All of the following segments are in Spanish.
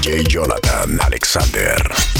DJ Jonathan Alexander.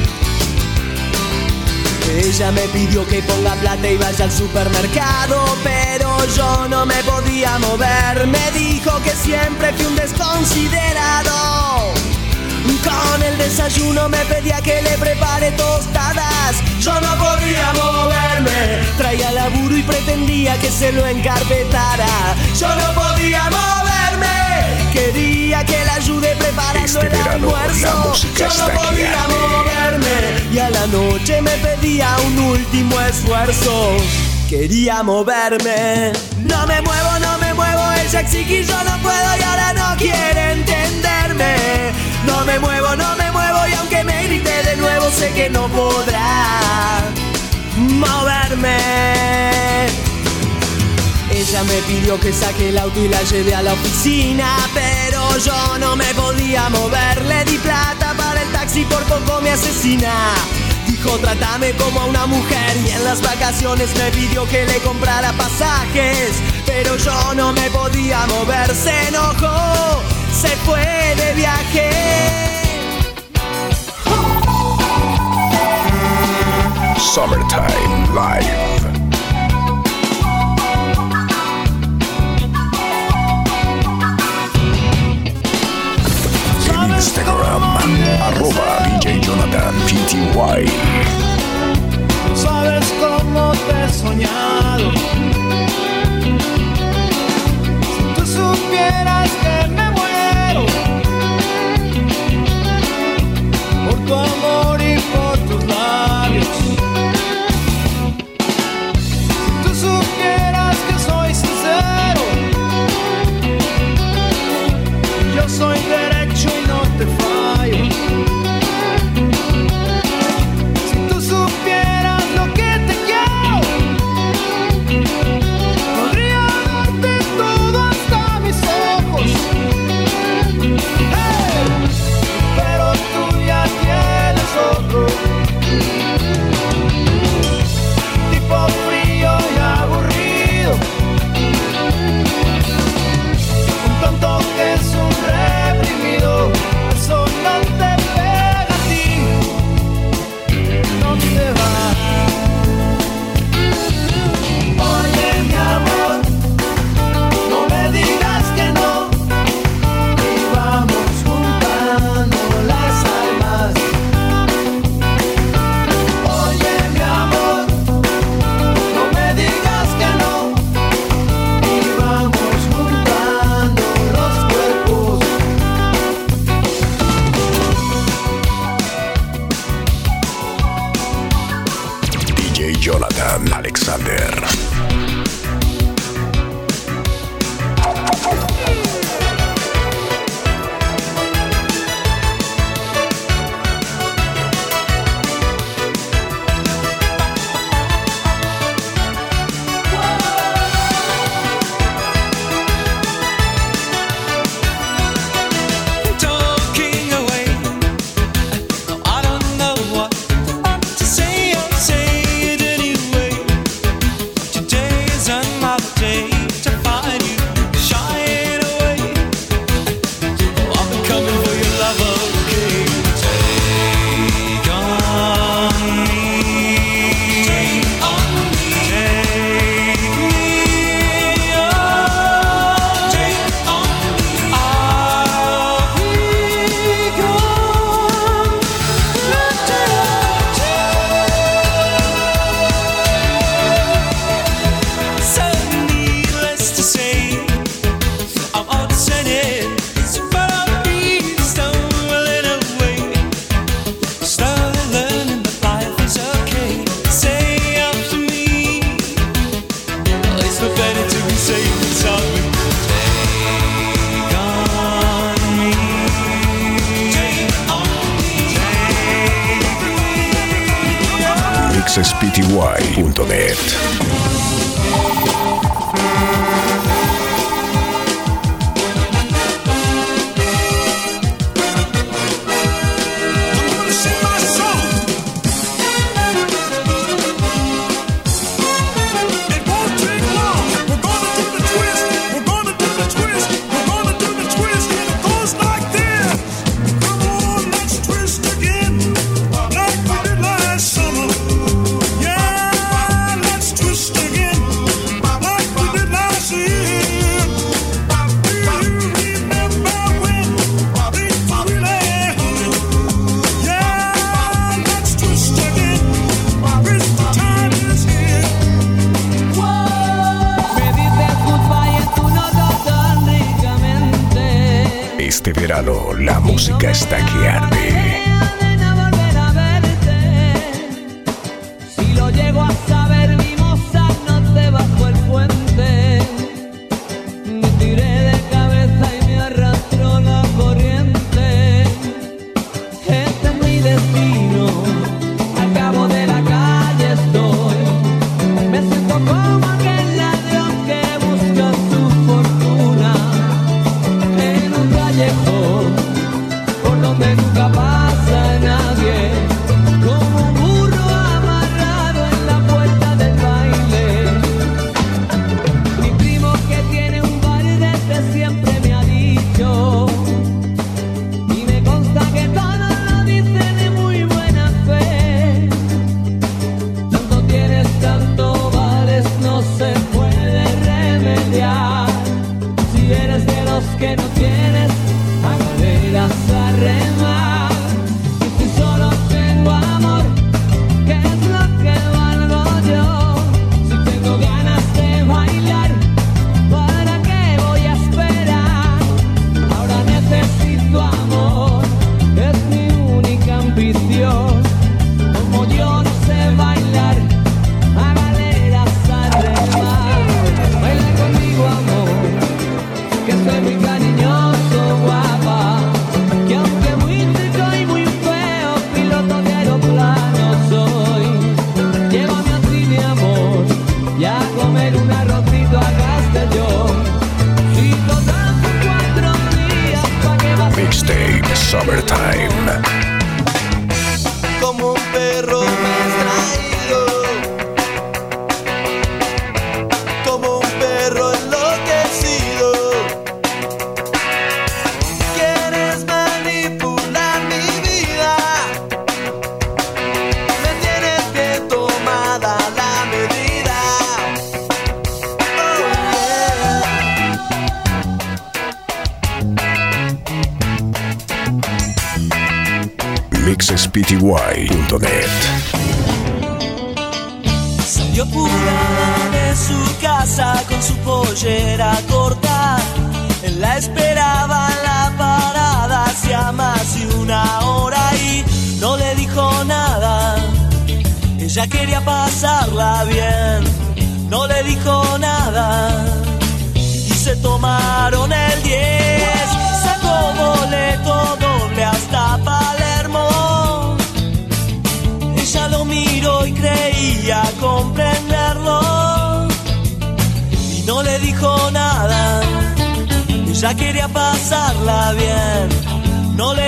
Ella me pidió que ponga plata y vaya al supermercado, pero yo no me podía mover. Me dijo que siempre fui un desconsiderado. Con el desayuno me pedía que le prepare tostadas. Yo no podía moverme. Traía laburo y pretendía que se lo encarpetara. Yo no podía moverme. Quería que la ayude preparando este el almuerzo. Yo no podía moverme. Y a la noche me pedía un último esfuerzo. Quería moverme. No me muevo, no me muevo. Ella exige yo no puedo y ahora no quiere entenderme. No me muevo, no me muevo y aunque me grite de nuevo sé que no podrá moverme. Ella me pidió que saque el auto y la lleve a la oficina, pero yo no me podía mover. Le di plata para el taxi, por poco me asesina. Dijo, trátame como a una mujer y en las vacaciones me pidió que le comprara pasajes, pero yo no me podía mover. Se enojó se fue de viaje. Summertime Live. Jonathan Alexander.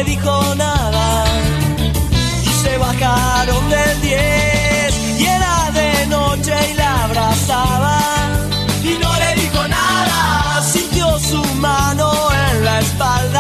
dijo nada y se bajaron del 10 y era de noche y la abrazaba y no le dijo nada, sintió su mano en la espalda.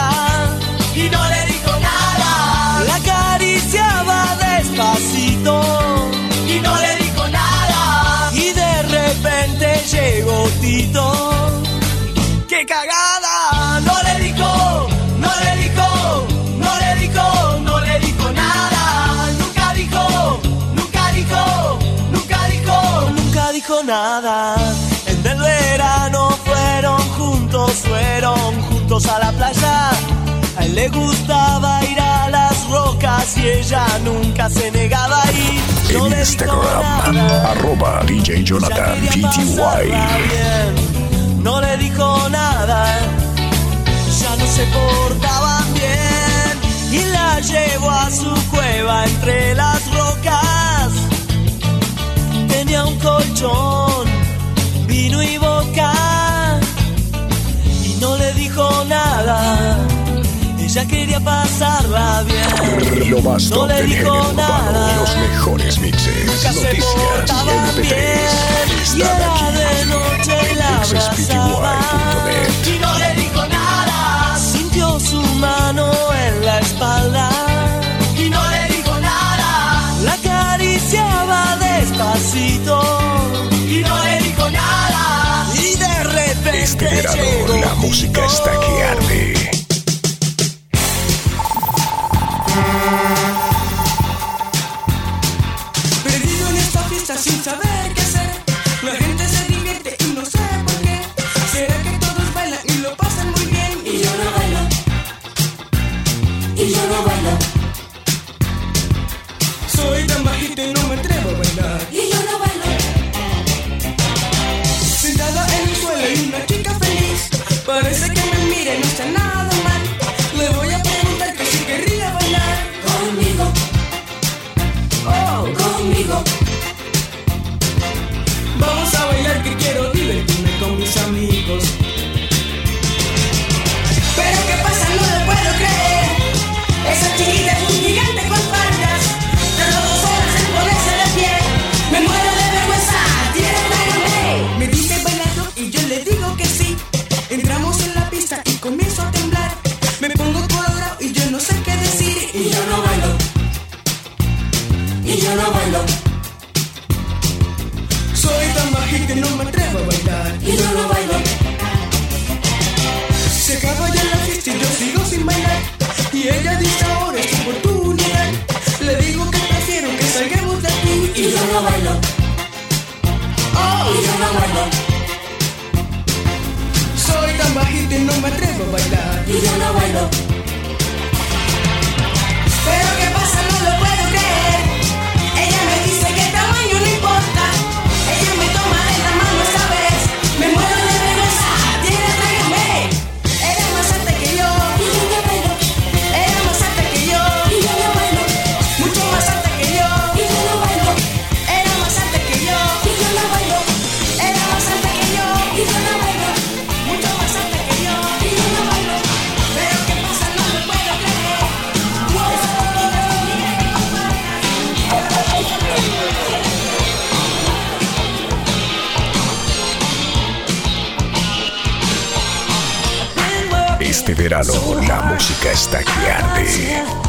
conadas. En el verano fueron juntos, fueron juntos a la playa. A él le gustaba ir a las rocas y ella nunca se negaba a ir. No en Instagram, este arroba DJ Jonathan PTY. No le dijo nada, ya no se portaban bien. Y la llevó a su cueva entre las frente a un colchón, vino y boca, y no le dijo nada. Ella quería pasarla bien. Lo más no le dijo nada. Los mejores mixes, Nunca noticias, se MP3, bien. Y era aquí. de noche y la abrazaba. Y no le dijo nada. Sintió su mano en la espalda y no le dijo nada. Y de repente la música está que arde. hasta guiarte.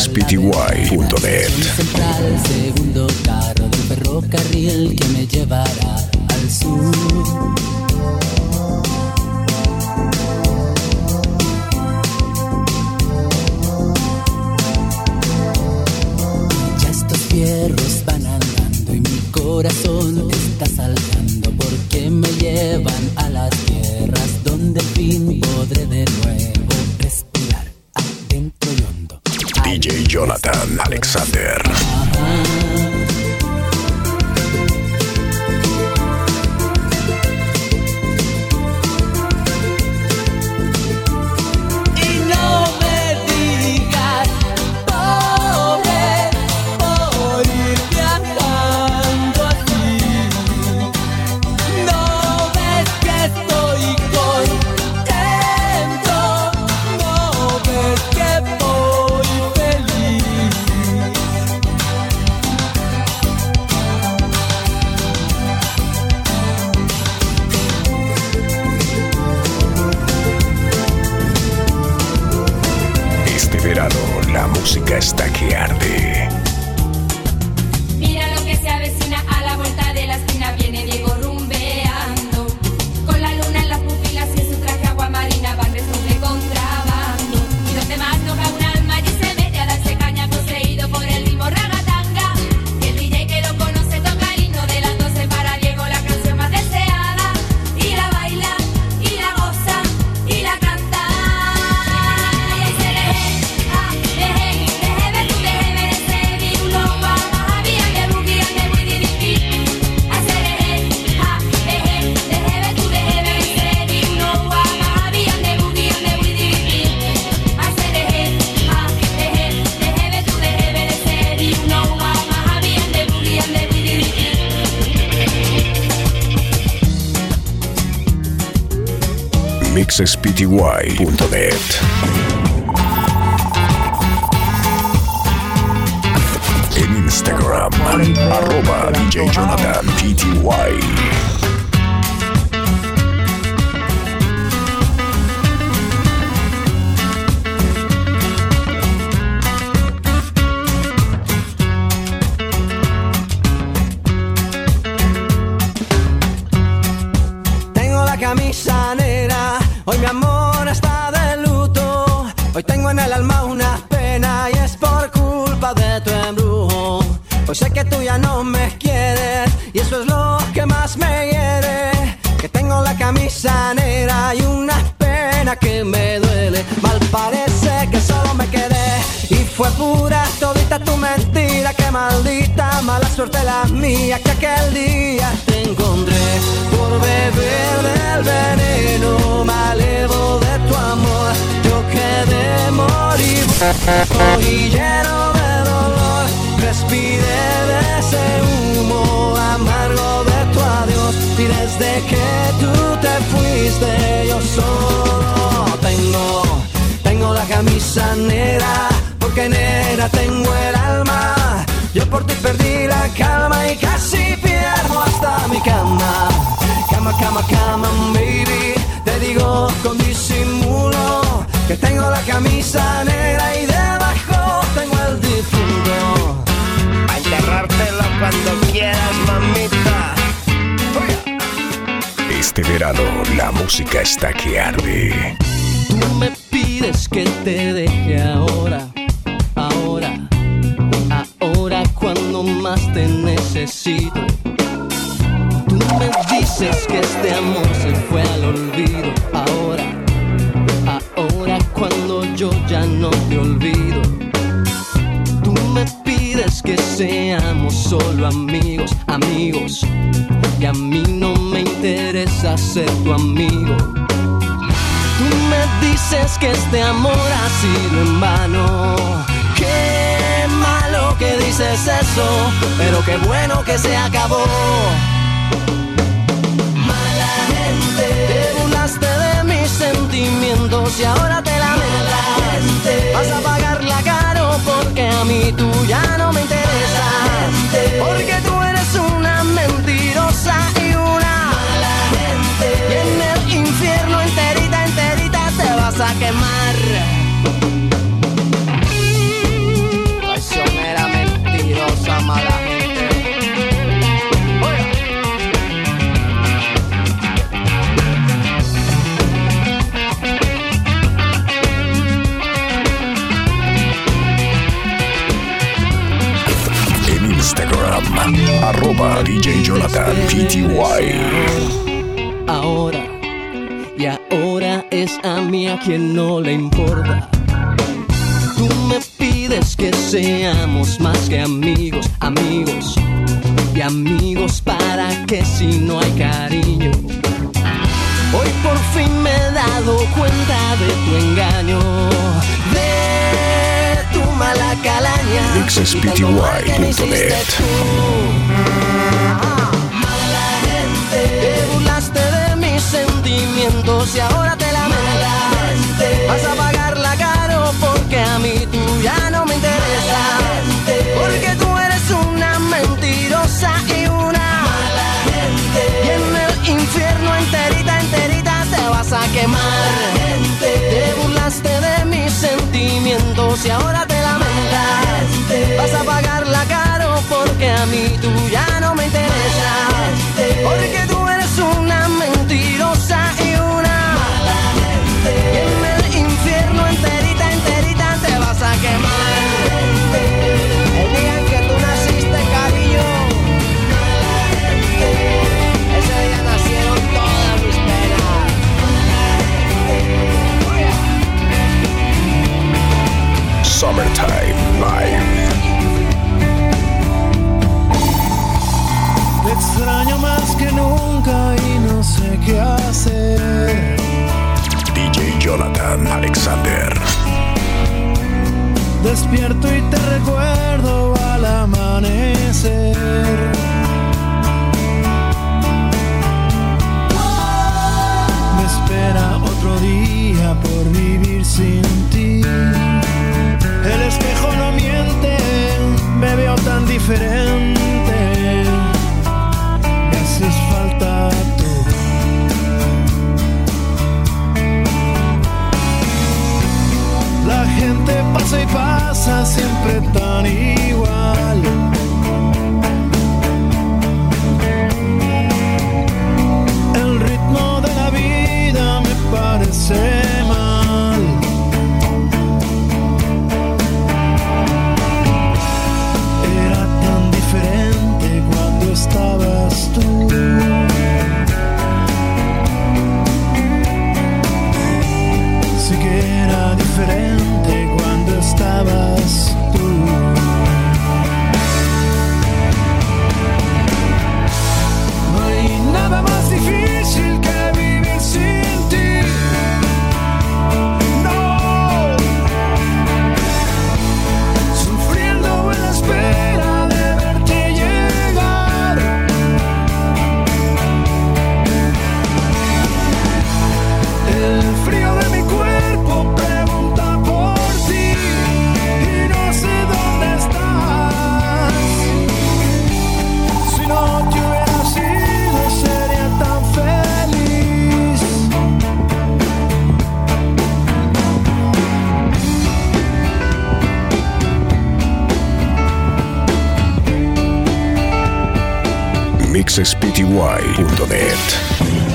SPTY.net. el segundo carro del ferrocarril que me llevará al sur. Ya estos fierros van andando y mi corazón está saltando porque me llevan a las tierras donde al fin podré de nuevo. Jonathan Alexander. bases En Instagram, arroba DJ Jonathan Pty. me duele. Mal parece que solo me quedé y fue pura todita tu mentira. Que maldita mala suerte la mía que aquel día te encontré por beber del veneno malevo de tu amor. Yo quedé moribundo y lleno de dolor. Respiré de ese humo amargo de tu adiós y desde que tú te fuiste yo soy cosa nera, porque nera tengo el alma. Yo por ti perdí la calma y casi pierdo hasta mi cama. Cama, cama, cama, baby. Te digo con disimulo que tengo la camisa negra y debajo tengo el difunto. A enterrártelo cuando quieras, mamita. Este verano la música está que arde. Tú me pides que te deje ahora, ahora, ahora cuando más te necesito. Tú me dices que este amor se fue al olvido, ahora, ahora cuando yo ya no te olvido. Tú me pides que seamos solo amigos, amigos, y a mí no me interesa ser tu amigo. Me dices que este amor ha sido en vano. Qué malo que dices eso, pero qué bueno que se acabó. Mala gente, te burlaste de mis sentimientos y ahora te lamentas. Vas a pagarla caro porque a mí tú ya no me interesas. Porque tú eres una mentirosa y una mala gente. Vas a quemar. Traicionera, mentirosa, mala gente. En Instagram, arroba DJ Jonathan PTY. ahora es a mí a quien no le importa. Tú me pides que seamos más que amigos, amigos y amigos para que si no hay cariño. Hoy por fin me he dado cuenta de tu engaño, de tu mala calaña. Mala gente, te burlaste de mis sentimientos y ahora te. Vas a pagarla caro porque a mí tú ya no me interesas. Porque tú eres una mentirosa y una mala gente. Y en el infierno enterita, enterita te vas a quemar. Te burlaste de mis sentimientos y ahora te lamentas. Vas a pagarla Summertime Live. Te extraño más que nunca y no sé qué hacer. DJ Jonathan Alexander. Despierto y te recuerdo al amanecer. Me espera otro día por vivir sin ti. El espejo no miente, me veo tan diferente. Me haces falta tú. La gente pasa y pasa siempre tan igual. mixespty.net.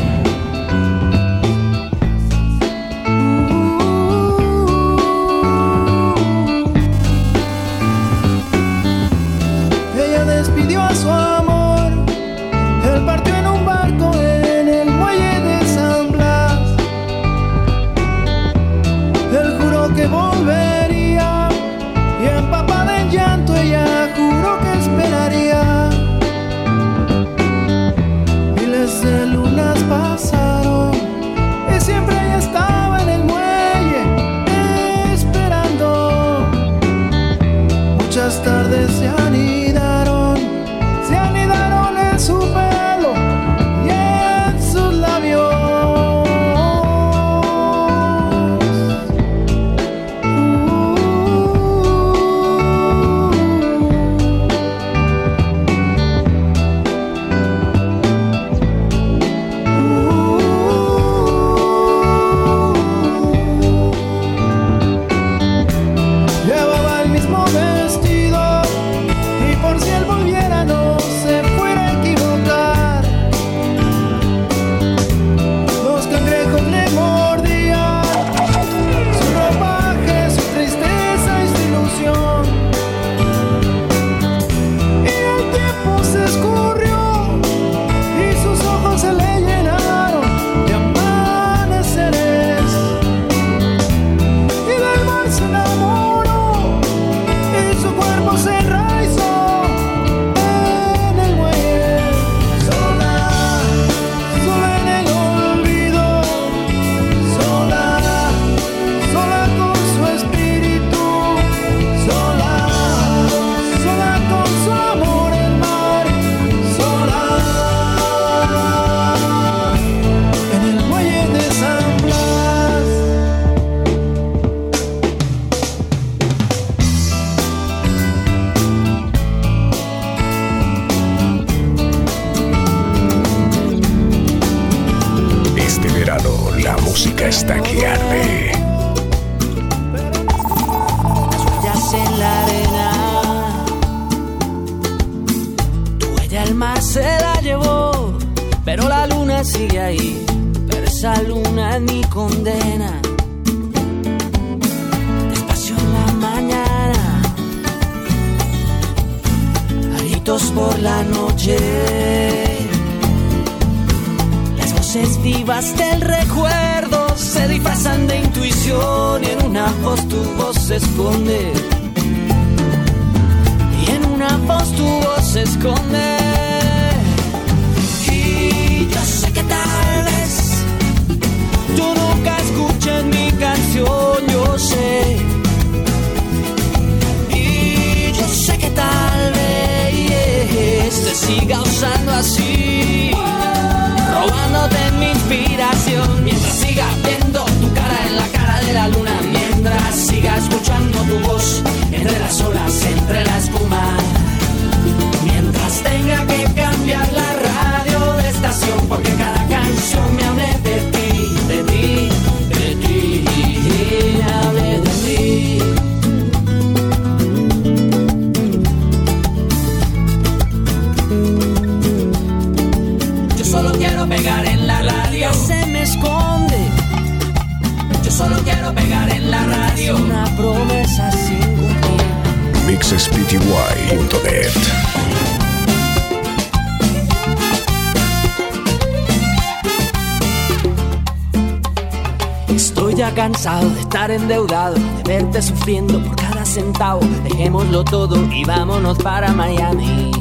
estar endeudado, de verte sufriendo por cada centavo. Dejémoslo todo y vámonos para Miami.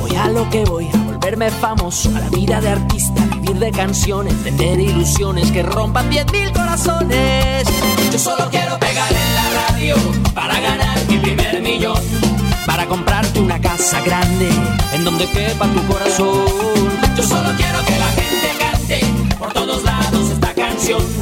Voy a lo que voy, a volverme famoso, a la vida de artista, vivir de canciones, vender ilusiones que rompan 10.000 corazones. Yo solo quiero pegar en la radio para ganar mi primer millón. Para comprarte una casa grande en donde quepa tu corazón. Yo solo quiero que la gente cante por todos lados esta canción.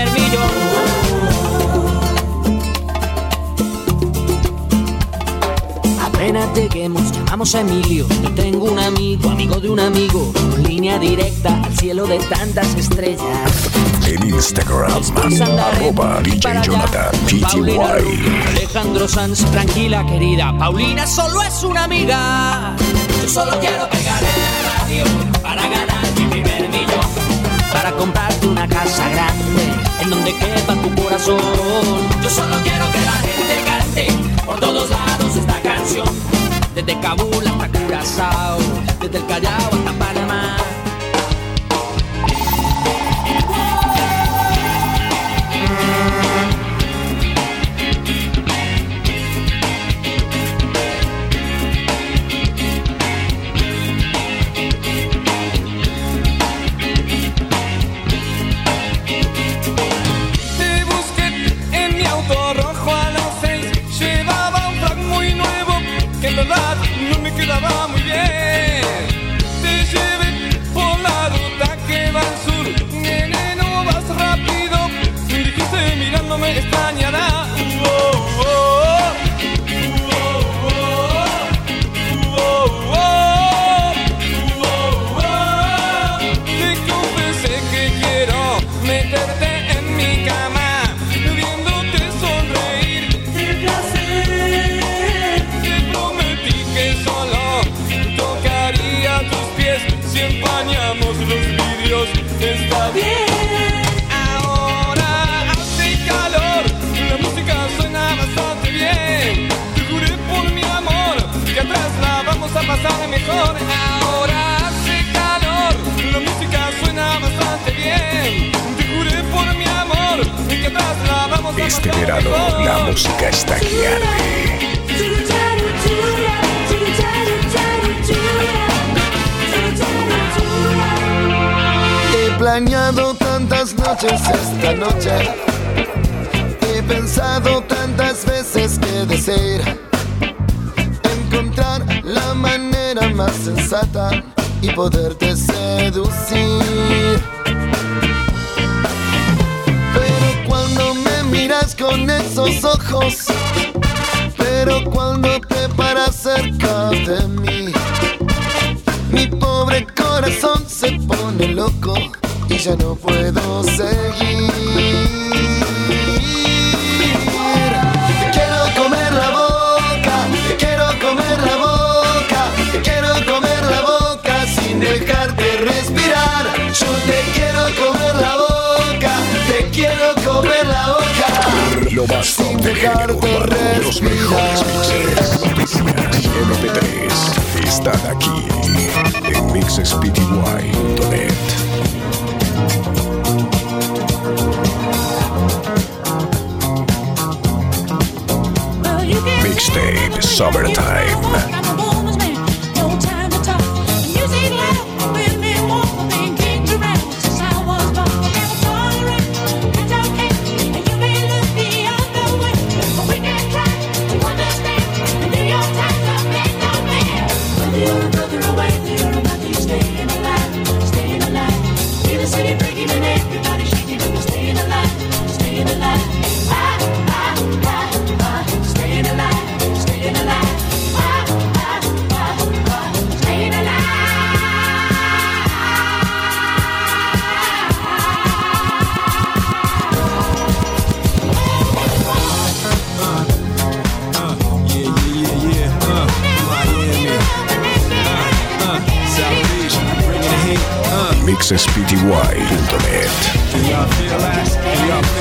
Emilio. Yo tengo un amigo, amigo de un amigo, con línea directa al cielo de tantas estrellas. En Instagram, arroba DJ Jonathan Paulina Alejandro Sanz, tranquila querida. Paulina solo es una amiga. Yo solo quiero pegar en la radio para ganar mi primer millón. Para comprarte una casa grande en donde quepa tu corazón. Yo solo quiero que la gente cante por todos lados esta canción. Desde Kabul hasta Curazao, desde el Callao hasta Panamá. va muy bien. Te lleve por la ruta que va al sur. Nene, no vas rápido. Dirigiste mirándome, está Este verano la música está que. He planeado tantas noches esta noche. He pensado tantas veces que desear encontrar la manera más sensata y poderte seducir. Con esos ojos, pero cuando te paras cerca de mí, mi pobre corazón se pone loco y ya no puedo seguir. Lo más top del género urbano, los mejores mixes, noticias y MP3 están aquí en mixespty.net. Mixtape Summertime.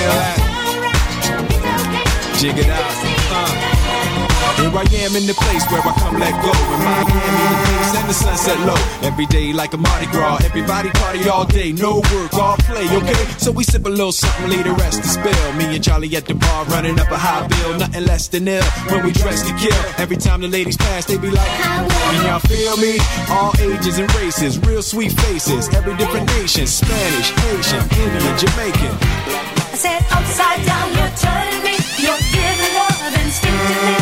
That? Jig it out. Am in the place where I come let go. In Miami, the place and the sunset low. Every day like a Mardi Gras. Everybody party all day. No work, all play, okay? So we sip a little something, leave the rest to spill. Me and Charlie at the bar running up a high bill. Nothing less than ill when we dress to kill. Every time the ladies pass, they be like, Can y'all feel me? All ages and races, real sweet faces. Every different nation Spanish, Haitian, Indian, Jamaican. I said upside down, you're turning me. You're giving love instinctively.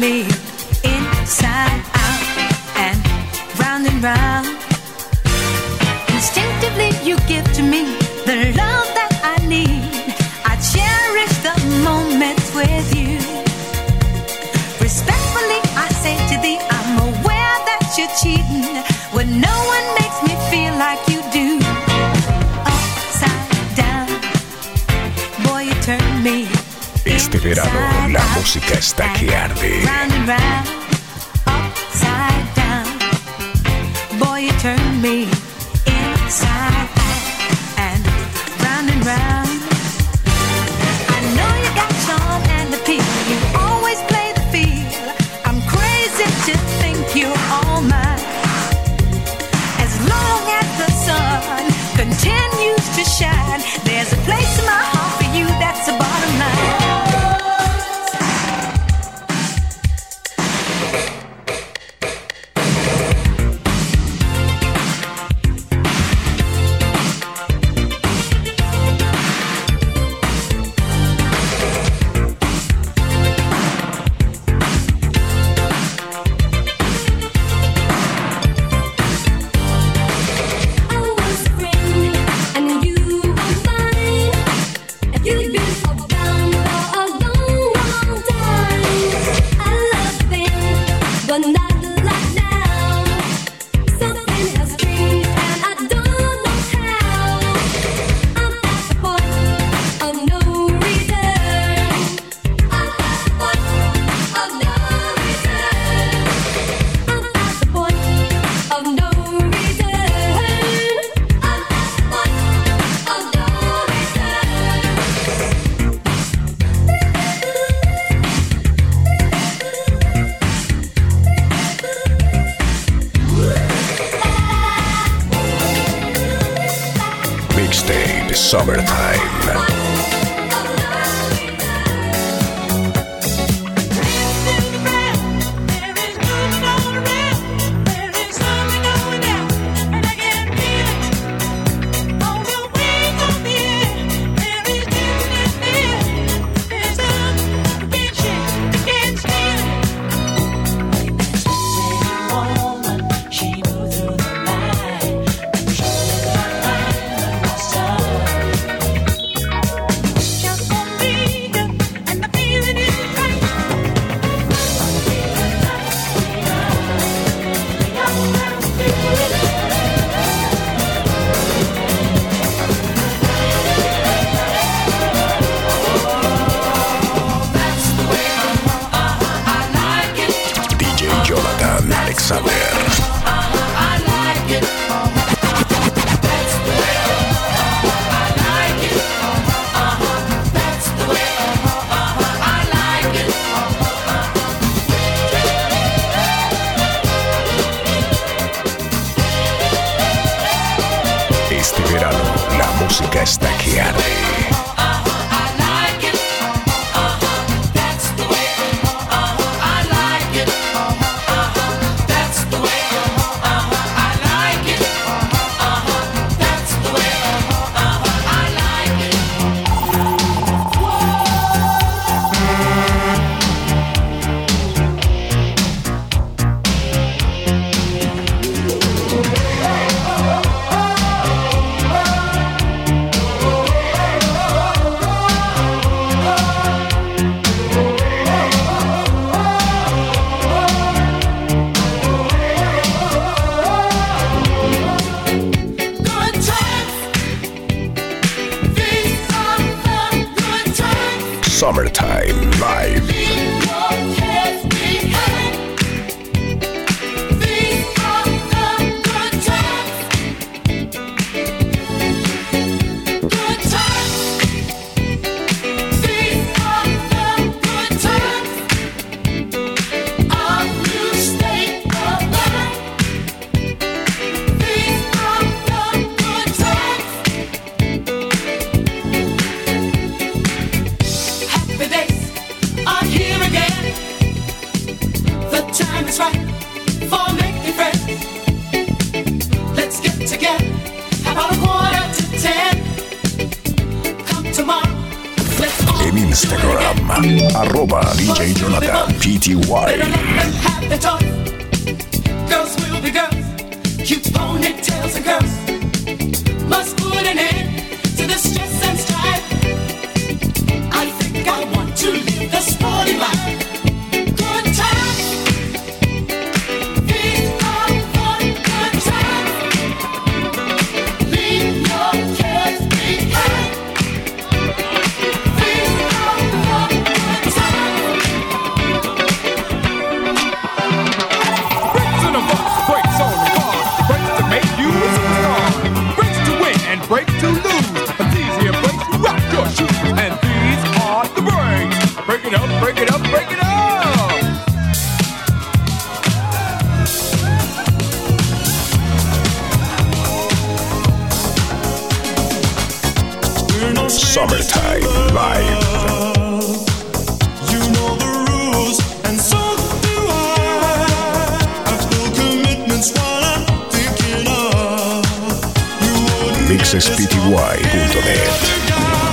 Me verano la música está que arde. Round and round, upside down, boy, you turn me Summertime Live. why. You.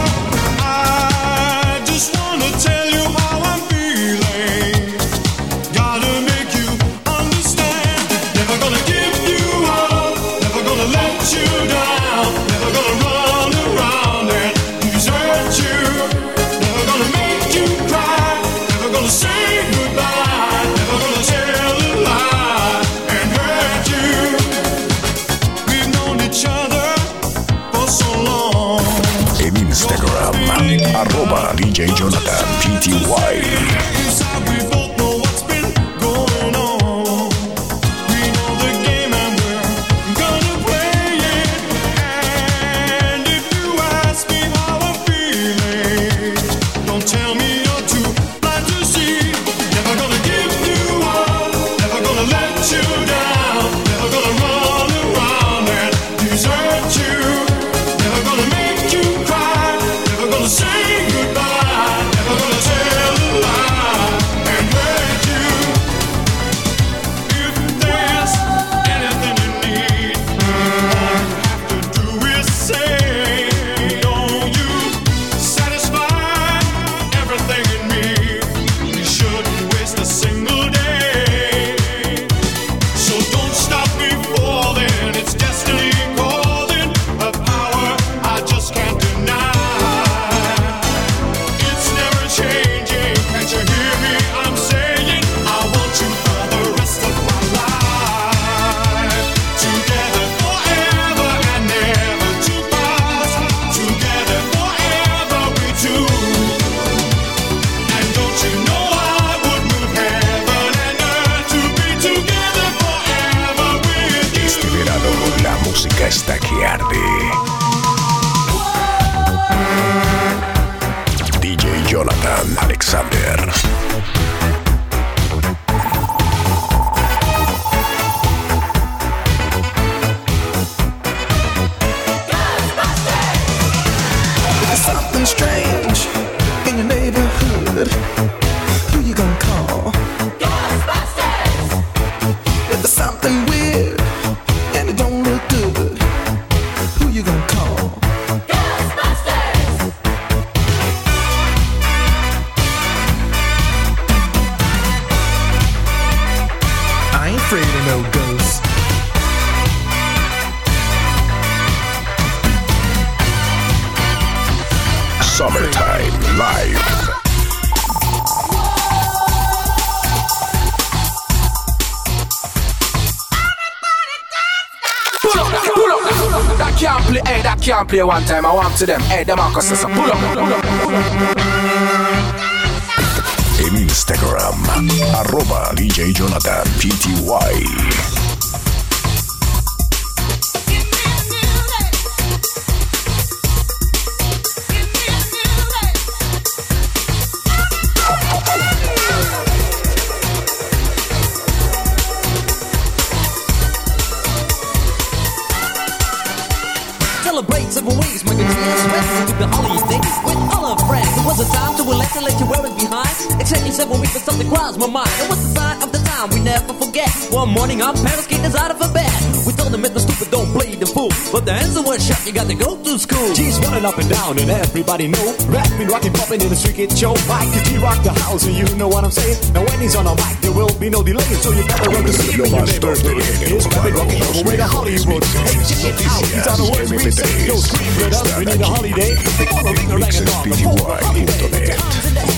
Play one time. I want to them, hey, them Marcus, so pull up, pull up, pull up. En Instagram, arroba DJ Jonathan PTY. Celebrate several ways, my good tears rest to the holidays with all our friends. It was a time to relax and let you wear it behind. Exchanging several weeks, but something crossed my mind. It was the sign of the time we never forget. One morning, our parents kicked us out of a bed. We told them it's the stupid, don't play the fool. But the answer was shut, you got to go to school. G's running up and down and everybody know Rapping, rocking, popping in the street kid show Mike G rock the house and you know what I'm saying Now when he's on a mic there will be no delay So you better run to see him in your neighborhood He's rapping, rocking all the way to Hollywood Hey check it out, these are the words we say Yo, scream with us, we need a holiday. Follow me, the reggae dog.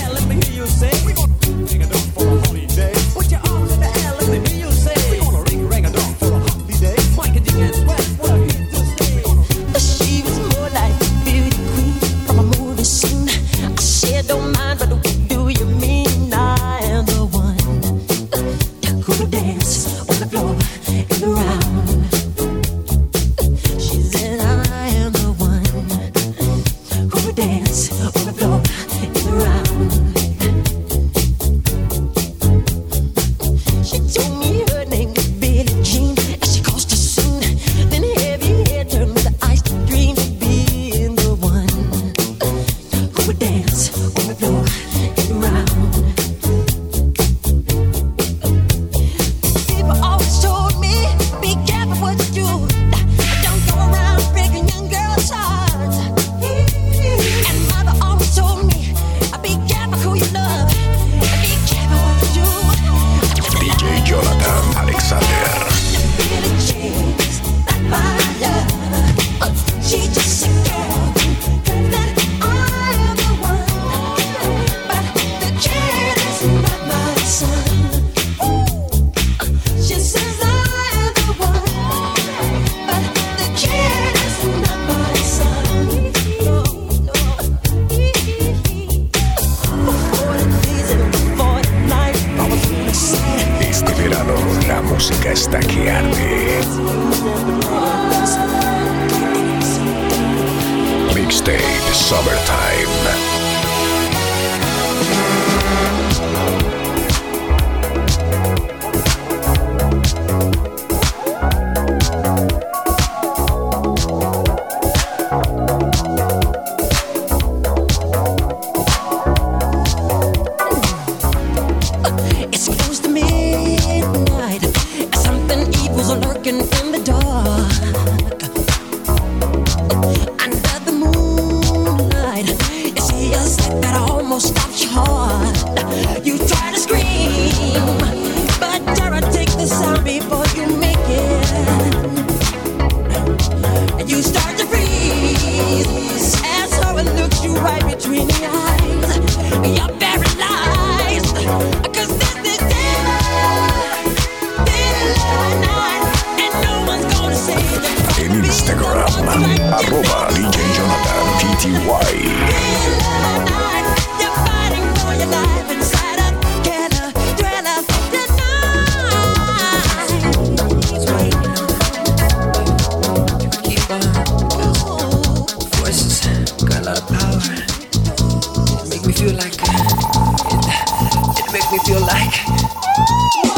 make me feel like it, it make me feel like.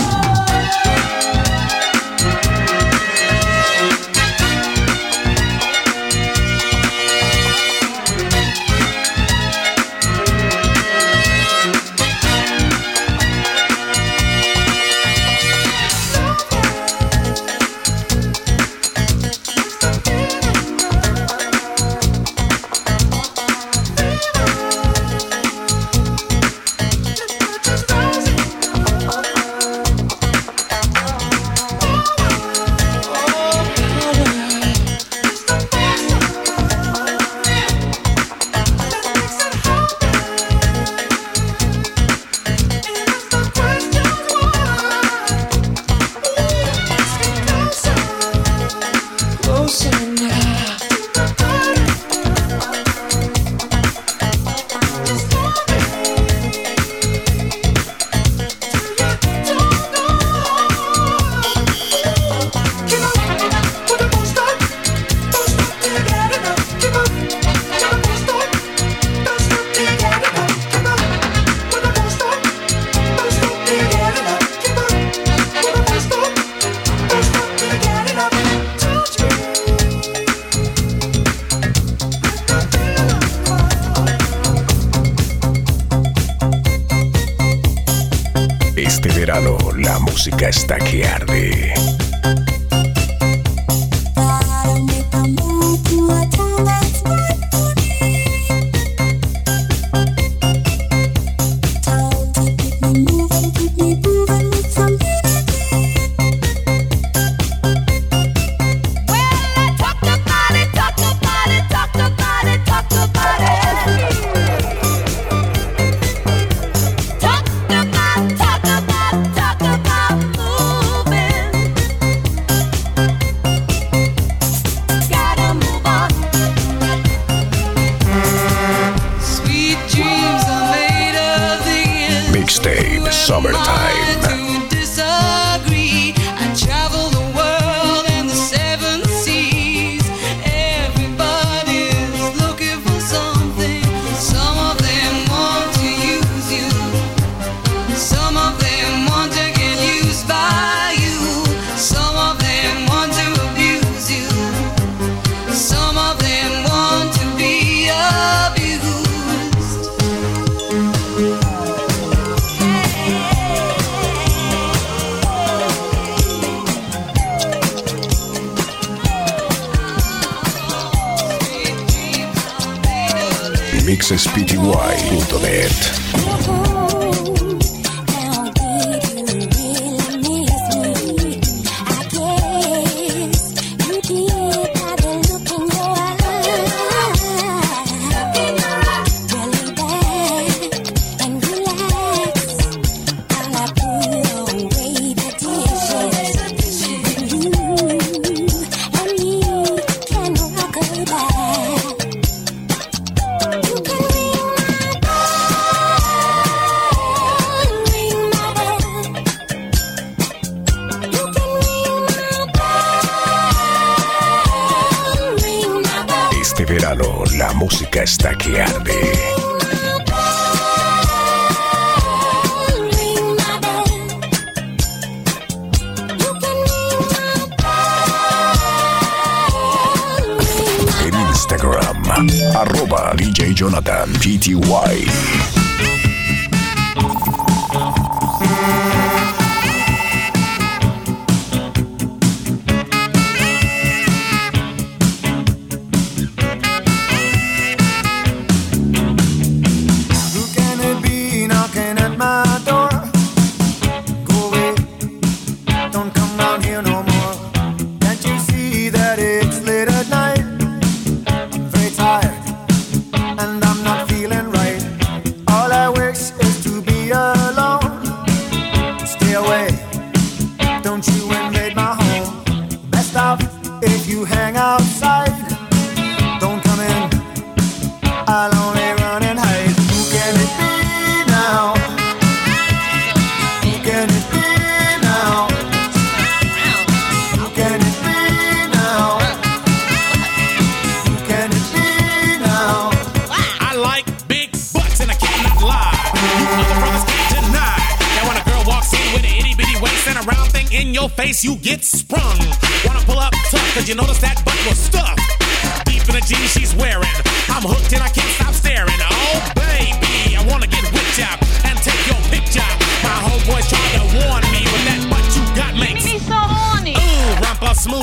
Este verano la música está que arde. En Instagram, arroba DJ Jonathan PTY.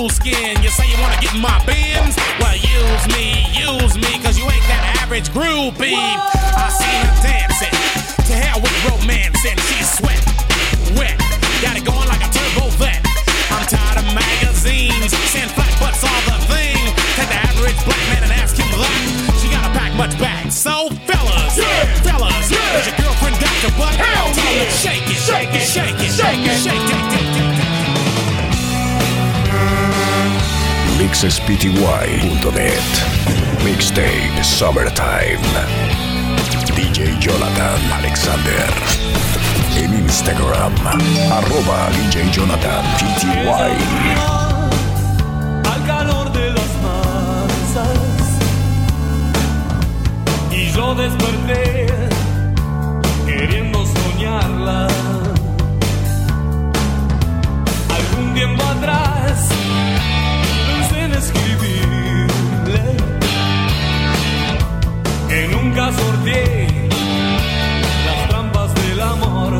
Skin. You say you wanna get in my bins? Well, use me, use me, cause you ain't that average groupie. I seen her dancing. To hell with romance, and she's sweat, wet. Got it going like a turbo vet. I'm tired of magazines, saying flat butts all the thing. Take the average black man and ask him that. She gotta pack much back. So, fellas, fellas, does your girlfriend got your butt? Hell yeah. Shake it, shake it, shake it, shake it, shake it. mixspty.net. Mixtape Summertime. DJ Jonathan Alexander. En Instagram, arroba DJ Jonathan PTY. al calor de las masas y yo desperté queriendo soñarla algún tiempo atrás nunca las trampas del amor.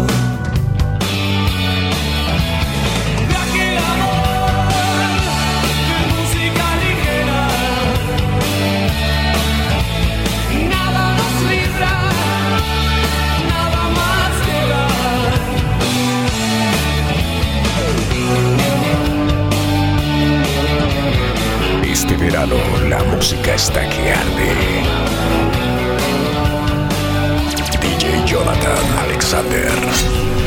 Nada. Este verano la música está que arde. Jonathan Alexander.